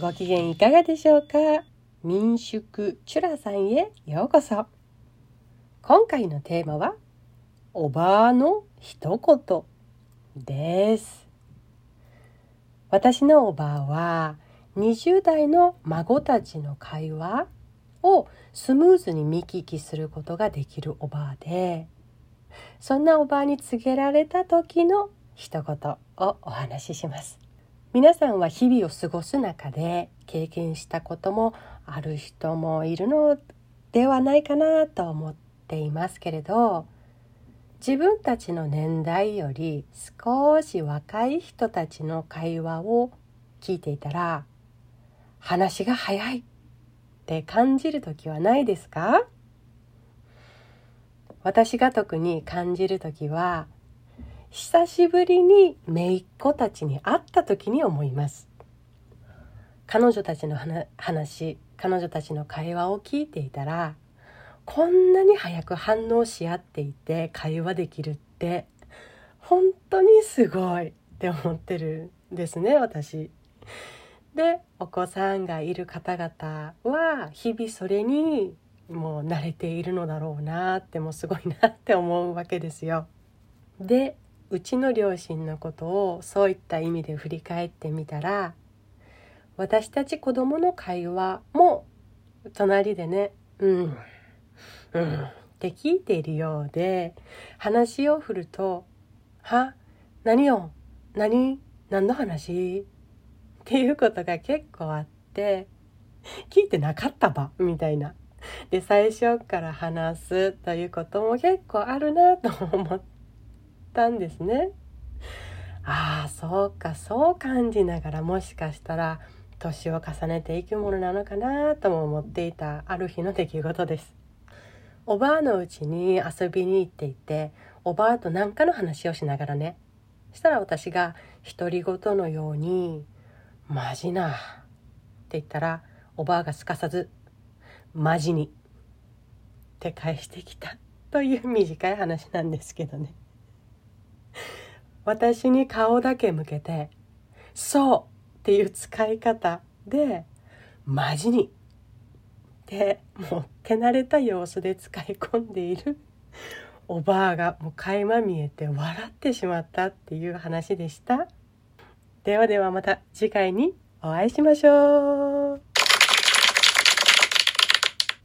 ご機嫌いかがでしょうか？民宿チュラさんへようこそ。今回のテーマはおばあの一言です。私のおばあは20代の孫たちの会話をスムーズに見聞きすることができるおばあでそんなおばあに告げられた時の一言をお話しします。皆さんは日々を過ごす中で経験したこともある人もいるのではないかなと思っていますけれど自分たちの年代より少し若い人たちの会話を聞いていたら話が早いって感じる時はないですか？私が特に感じる時は久しぶりに姪っ子たちに会った時に思います彼女たちの話彼女たちの会話を聞いていたらこんなに早く反応し合っていて会話できるって本当にすごいって思ってるんですね私。でお子さんがいる方々は日々それにもう慣れているのだろうなってもうすごいなって思うわけですよ。でうちの両親のことをそういった意味で振り返ってみたら私たち子供の会話も隣でね「うんうん」って聞いているようで話を振ると「は何よ何何の話?」っていうことが結構あって聞いてなかったばみたいな。で最初から話すということも結構あるなと思って。たんですね。ああそうかそう感じながらもしかしたら年を重ねていくものなのかなとも思っていたある日の出来事です。おばあのうちに遊びに行っていておばあと何かの話をしながらねしたら私が独り言のように「マジな」って言ったらおばあがすかさず「マジに」って返してきたという短い話なんですけどね。私に顔だけ向けて「そう!」っていう使い方で「マジに!」ってもう手慣れた様子で使い込んでいるおばあがもう垣間見えて笑ってしまったっていう話でした。ではではまた次回にお会いしましょう。